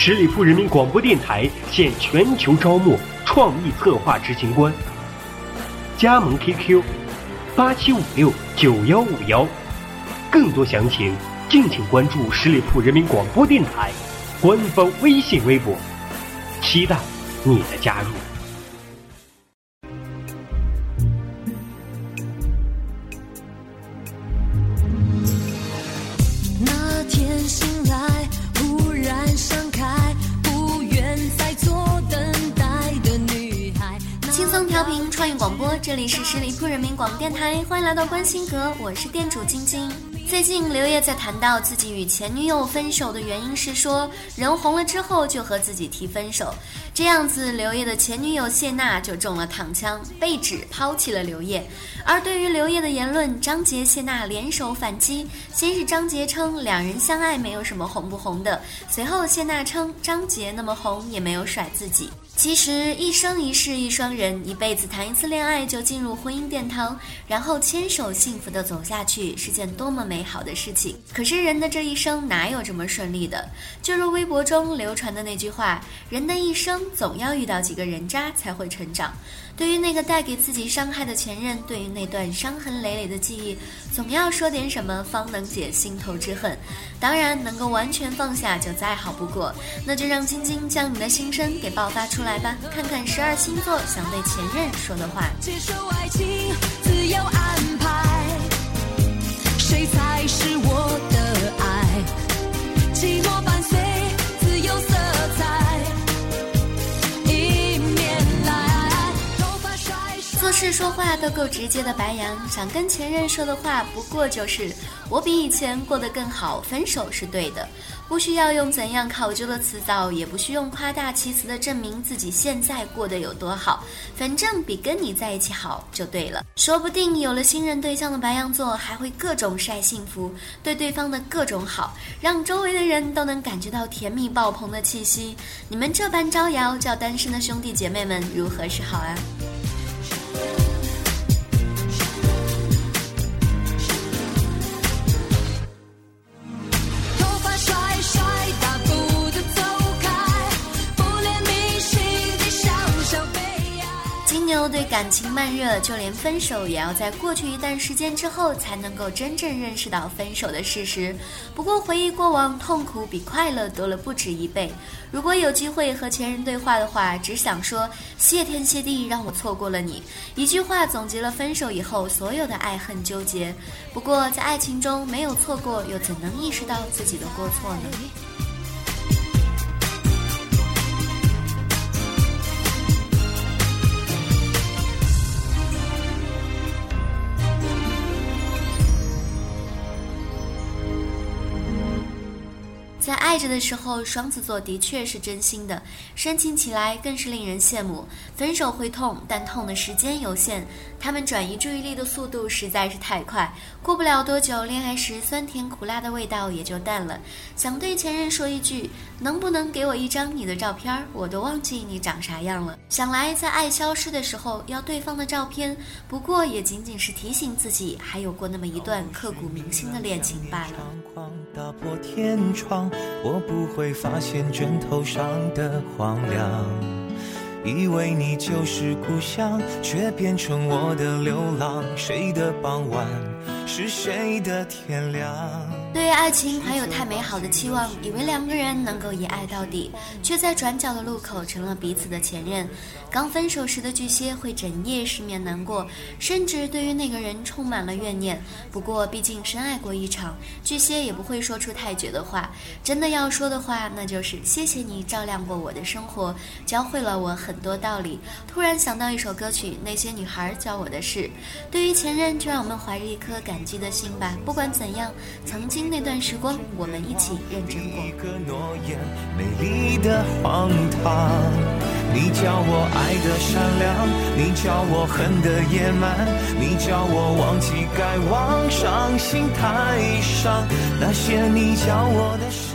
十里铺人民广播电台现全球招募创意策划执行官，加盟 QQ 八七五六九幺五幺，更多详情敬请关注十里铺人民广播电台官方微信微博，期待你的加入。创业广播这里是十里铺人民广播电台，欢迎来到关心阁，我是店主晶晶。最近刘烨在谈到自己与前女友分手的原因是说，人红了之后就和自己提分手，这样子刘烨的前女友谢娜就中了躺枪，被指抛弃了刘烨。而对于刘烨的言论，张杰谢娜联手反击，先是张杰称两人相爱没有什么红不红的，随后谢娜称张杰那么红也没有甩自己。其实一生一世一双人，一辈子谈一次恋爱就进入婚姻殿堂，然后牵手幸福的走下去，是件多么美好的事情。可是人的这一生哪有这么顺利的？就如微博中流传的那句话：人的一生总要遇到几个人渣才会成长。对于那个带给自己伤害的前任，对于那段伤痕累累的记忆，总要说点什么方能解心头之恨。当然，能够完全放下就再好不过。那就让晶晶将你的心声给爆发出来吧，看看十二星座想对前任说的话。接受爱情，自由安排，谁才是我的是说话都够直接的白羊，想跟前任说的话不过就是“我比以前过得更好，分手是对的”，不需要用怎样考究的词藻，也不需用夸大其词的证明自己现在过得有多好，反正比跟你在一起好就对了。说不定有了新人对象的白羊座还会各种晒幸福，对对方的各种好，让周围的人都能感觉到甜蜜爆棚的气息。你们这般招摇，叫单身的兄弟姐妹们如何是好啊？对感情慢热，就连分手也要在过去一段时间之后才能够真正认识到分手的事实。不过回忆过往，痛苦比快乐多了不止一倍。如果有机会和前任对话的话，只想说谢天谢地让我错过了你。一句话总结了分手以后所有的爱恨纠结。不过在爱情中没有错过，又怎能意识到自己的过错呢？爱着的时候，双子座的确是真心的，深情起来更是令人羡慕。分手会痛，但痛的时间有限，他们转移注意力的速度实在是太快，过不了多久，恋爱时酸甜苦辣的味道也就淡了。想对前任说一句：能不能给我一张你的照片？我都忘记你长啥样了。想来在爱消失的时候要对方的照片，不过也仅仅是提醒自己还有过那么一段刻骨铭心的恋情罢了。打破天窗我不会发现枕头上的荒凉，以为你就是故乡，却变成我的流浪。谁的傍晚，是谁的天亮？对于爱情还有太美好的期望，以为两个人能够一爱到底，却在转角的路口成了彼此的前任。刚分手时的巨蟹会整夜失眠难过，甚至对于那个人充满了怨念。不过毕竟深爱过一场，巨蟹也不会说出太绝的话。真的要说的话，那就是谢谢你照亮过我的生活，教会了我很多道理。突然想到一首歌曲，那些女孩教我的事。对于前任，就让我们怀着一颗感激的心吧。不管怎样，曾经。那段时光，我们一起认真过。丽的荒唐。你叫我爱的善良，你叫我恨的野蛮，你叫我忘记该忘，伤心太伤。那些你教我的。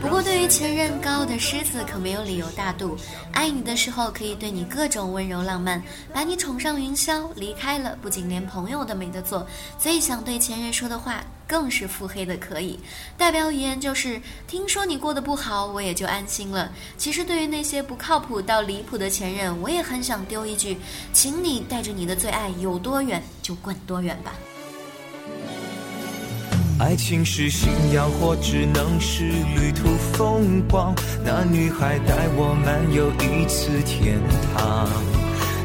不过，对于前任高傲的狮子可没有理由大度。爱你的时候可以对你各种温柔浪漫，把你宠上云霄；离开了，不仅连朋友都没得做。最想对前任说的话，更是腹黑的可以。代表语言就是：听说你过得不好，我也就安心了。其实，对于那些不靠谱到离谱的前任，我也很想丢一句：请你带着你的最爱有多远就滚多远吧。爱情是信仰，或只能是旅途风光。那女孩带我漫游一次天堂。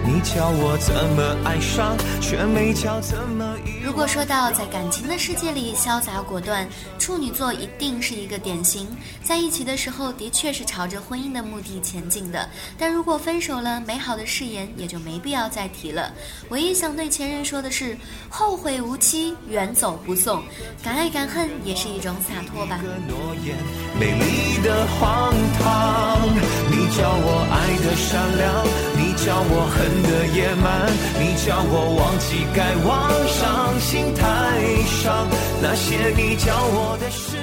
你教我怎么爱上，却没教怎么果说到在感情的世界里潇洒果断，处女座一定是一个典型。在一起的时候，的确是朝着婚姻的目的前进的。但如果分手了，美好的誓言也就没必要再提了。唯一想对前任说的是：后会无期，远走不送。敢爱敢恨也是一种洒脱吧。美丽的荒唐，你叫我爱的善良，叫我恨。的野蛮，你叫我忘记该忘，伤心太伤。那些你教我的事。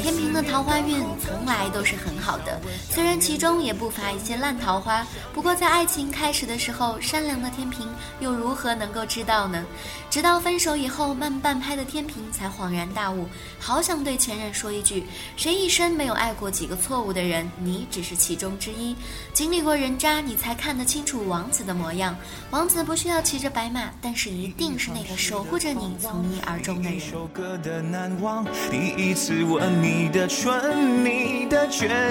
天平的桃花运从来都是很好的，虽然其中也不乏一些烂桃花。不过在爱情开始的时候，善良的天平又如何能够知道呢？直到分手以后，慢半拍的天平才恍然大悟，好想对前任说一句：谁一生没有爱过几个错误的人？你只是其中之一。经历过人渣，你才看得清楚王子的模样。王子不需要骑着白马，但是一定是那个守护着你从一而终的人。你的春，你的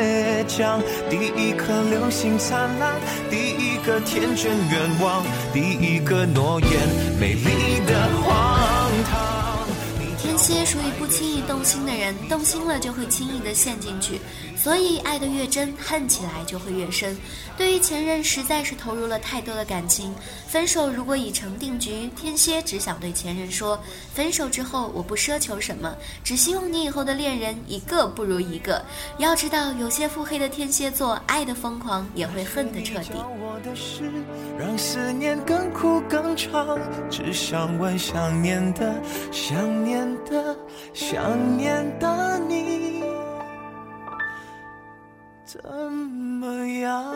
倔强，第一颗流星灿烂，第一个天真愿望，第一个诺言，美丽的荒唐。天蝎属于不轻易动心的人，动心了就会轻易的陷进去，所以爱得越真，恨起来就会越深。对于前任，实在是投入了太多的感情，分手如果已成定局，天蝎只想对前任说：分手之后我不奢求什么，只希望你以后的恋人一个不如一个。要知道，有些腹黑的天蝎座，爱的疯狂也会恨得彻底。让思念更苦更长，只想问想念的想念。的想念的你怎么样？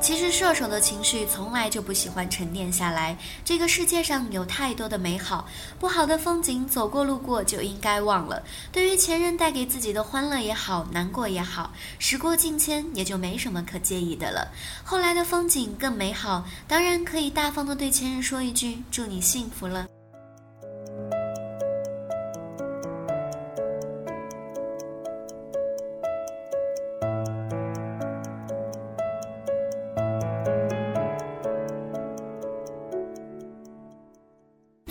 其实射手的情绪从来就不喜欢沉淀下来。这个世界上有太多的美好，不好的风景走过路过就应该忘了。对于前任带给自己的欢乐也好，难过也好，时过境迁也就没什么可介意的了。后来的风景更美好，当然可以大方的对前任说一句：祝你幸福了。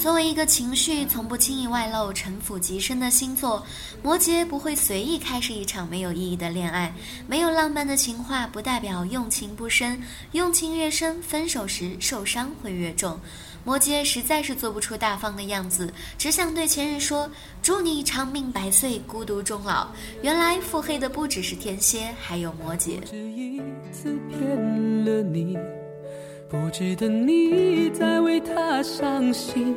作为一个情绪从不轻易外露、城府极深的星座，摩羯不会随意开始一场没有意义的恋爱。没有浪漫的情话，不代表用情不深，用情越深，分手时受伤会越重。摩羯实在是做不出大方的样子，只想对前任说：“祝你长命百岁，孤独终老。”原来腹黑的不只是天蝎，还有摩羯。不值得你再为他伤心，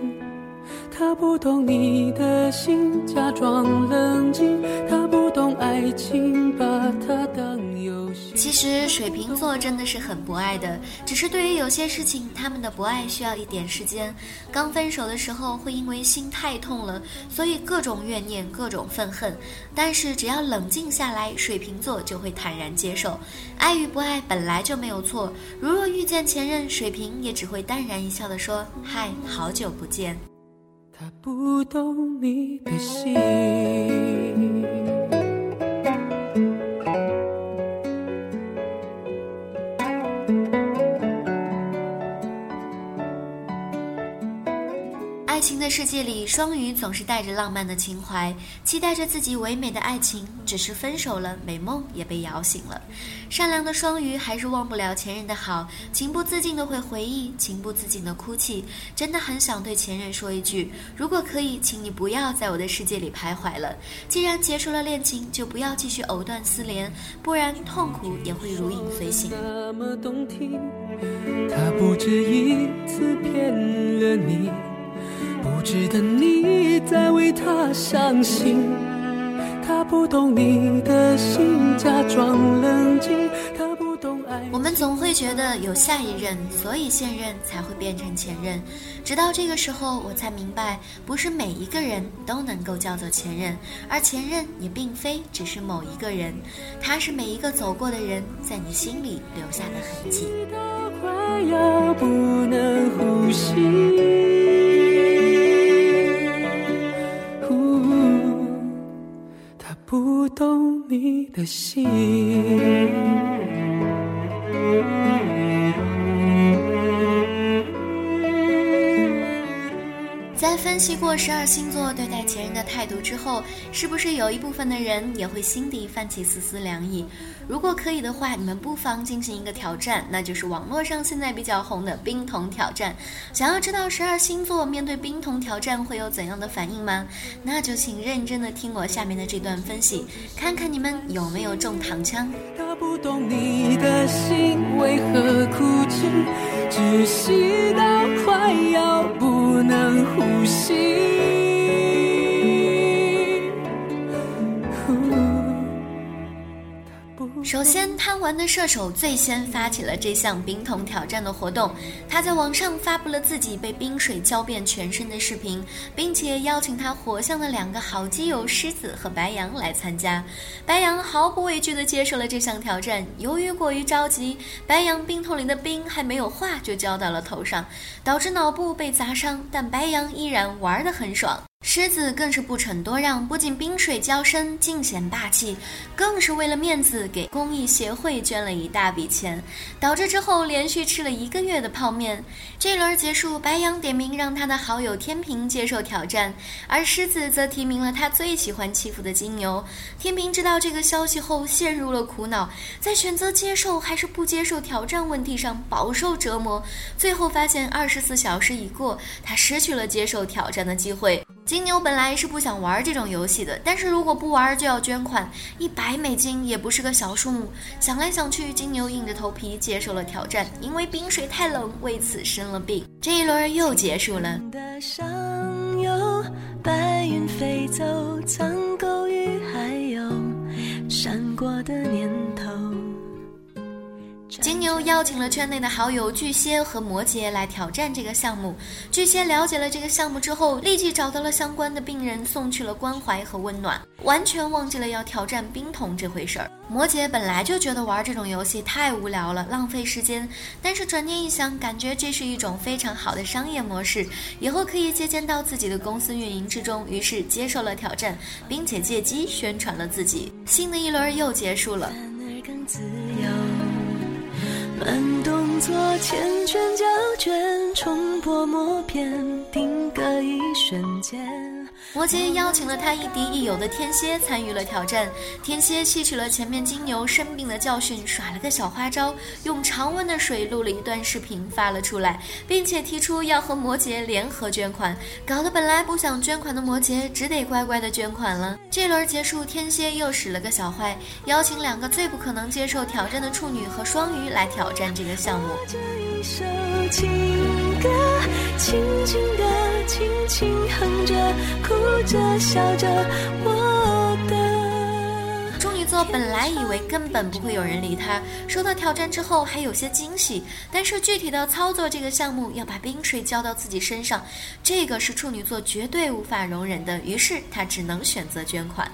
他不懂你的心，假装冷静。他不懂爱情，把它当游戏。其实水瓶座真的是很不爱的，只是对于有些事情，他们的不爱需要一点时间。刚分手的时候，会因为心太痛了，所以各种怨念，各种愤恨。但是只要冷静下来，水瓶座就会坦然接受，爱与不爱本来就没有错。如若遇见前任，水瓶也只会淡然一笑的说：“嗨，好久不见。”他不懂你的心。的世界里，双鱼总是带着浪漫的情怀，期待着自己唯美的爱情。只是分手了，美梦也被摇醒了。善良的双鱼还是忘不了前任的好，情不自禁的会回忆，情不自禁的哭泣。真的很想对前任说一句：如果可以，请你不要在我的世界里徘徊了。既然结束了恋情，就不要继续藕断丝连，不然痛苦也会如影随形。那么动听，他不止一次骗了你。不值得你再为他伤心，他不懂你的心，假装冷静，他不懂爱。我们总会觉得有下一任，所以现任才会变成前任。直到这个时候，我才明白，不是每一个人都能够叫做前任，而前任也并非只是某一个人，他是每一个走过的人在你心里留下的痕迹。快要不能呼吸。不懂你的心。分析过十二星座对待前任的态度之后，是不是有一部分的人也会心底泛起丝丝凉意？如果可以的话，你们不妨进行一个挑战，那就是网络上现在比较红的冰桶挑战。想要知道十二星座面对冰桶挑战会有怎样的反应吗？那就请认真的听我下面的这段分析，看看你们有没有中糖枪。他不懂你的心为何哭泣，窒息到快要不能呼吸。首先，贪玩的射手最先发起了这项冰桶挑战的活动。他在网上发布了自己被冰水浇遍全身的视频，并且邀请他火象的两个好基友狮子和白羊来参加。白羊毫不畏惧地接受了这项挑战。由于过于着急，白羊冰桶里的冰还没有化就浇到了头上，导致脑部被砸伤。但白羊依然玩得很爽。狮子更是不逞多让，不仅冰水浇身，尽显霸气，更是为了面子给公益协会捐了一大笔钱，导致之后连续吃了一个月的泡面。这轮结束，白羊点名让他的好友天平接受挑战，而狮子则提名了他最喜欢欺负的金牛。天平知道这个消息后陷入了苦恼，在选择接受还是不接受挑战问题上饱受折磨。最后发现二十四小时已过，他失去了接受挑战的机会。金牛本来是不想玩这种游戏的，但是如果不玩就要捐款，一百美金也不是个小数目。想来想去，金牛硬着头皮接受了挑战，因为冰水太冷，为此生了病。这一轮又结束了。白云飞走，苍狗与还有闪过的念头。金牛邀请了圈内的好友巨蟹和摩羯来挑战这个项目。巨蟹了解了这个项目之后，立即找到了相关的病人，送去了关怀和温暖，完全忘记了要挑战冰桶这回事儿。摩羯本来就觉得玩这种游戏太无聊了，浪费时间，但是转念一想，感觉这是一种非常好的商业模式，以后可以借鉴到自己的公司运营之中，于是接受了挑战，并且借机宣传了自己。新的一轮又结束了。慢动作，缱绻胶卷，重播默片，定格一瞬间。摩羯邀请了他亦敌亦友的天蝎参与了挑战。天蝎吸取了前面金牛生病的教训，耍了个小花招，用常温的水录了一段视频发了出来，并且提出要和摩羯联合捐款，搞得本来不想捐款的摩羯只得乖乖的捐款了。这轮结束，天蝎又使了个小坏，邀请两个最不可能接受挑战的处女和双鱼来挑战这个项目。这一首情歌轻轻的，轻轻哼着，哭着笑着，我的。处女座本来以为根本不会有人理他，收到挑战之后还有些惊喜，但是具体的操作这个项目要把冰水浇到自己身上，这个是处女座绝对无法容忍的，于是他只能选择捐款。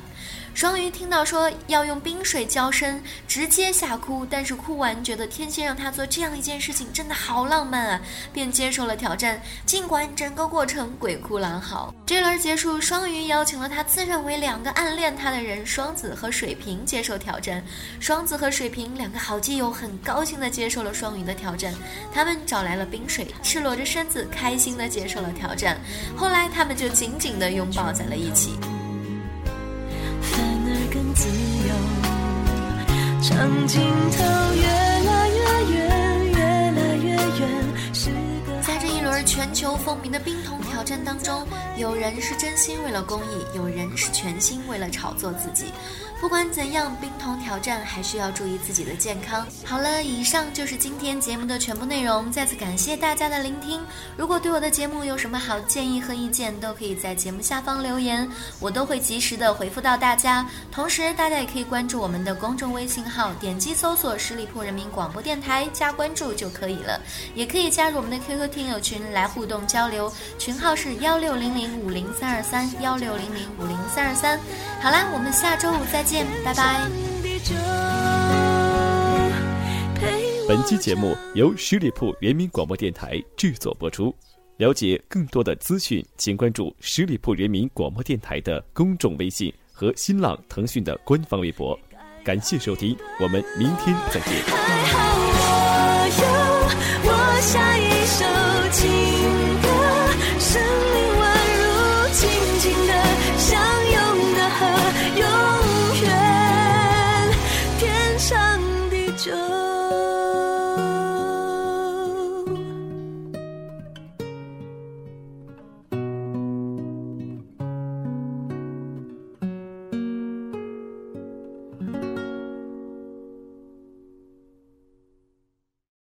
双鱼听到说要用冰水浇身，直接吓哭。但是哭完觉得天蝎让他做这样一件事情真的好浪漫啊，便接受了挑战。尽管整个过程鬼哭狼嚎。这轮结束，双鱼邀请了他自认为两个暗恋他的人双子和水瓶接受挑战。双子和水瓶两个好基友很高兴地接受了双鱼的挑战，他们找来了冰水，赤裸着身子，开心地接受了挑战。后来他们就紧紧地拥抱在了一起。自由，长镜头越来越远，越来越远。在这一轮全球风靡的冰桶挑战当中，有人是真心为了公益，有人是全心为了炒作自己。不管怎样，冰桶挑战还是要注意自己的健康。好了，以上就是今天节目的全部内容。再次感谢大家的聆听。如果对我的节目有什么好建议和意见，都可以在节目下方留言，我都会及时的回复到大家。同时，大家也可以关注我们的公众微信号，点击搜索十里铺人民广播电台加关注就可以了。也可以加入我们的 QQ 听友群来互动交流，群号是幺六零零五零三二三幺六零零五零三二三。好啦，我们下周五再见。拜拜。本期节目由十里铺人民广播电台制作播出。了解更多的资讯，请关注十里铺人民广播电台的公众微信和新浪、腾讯的官方微博。感谢收听，我们明天再见。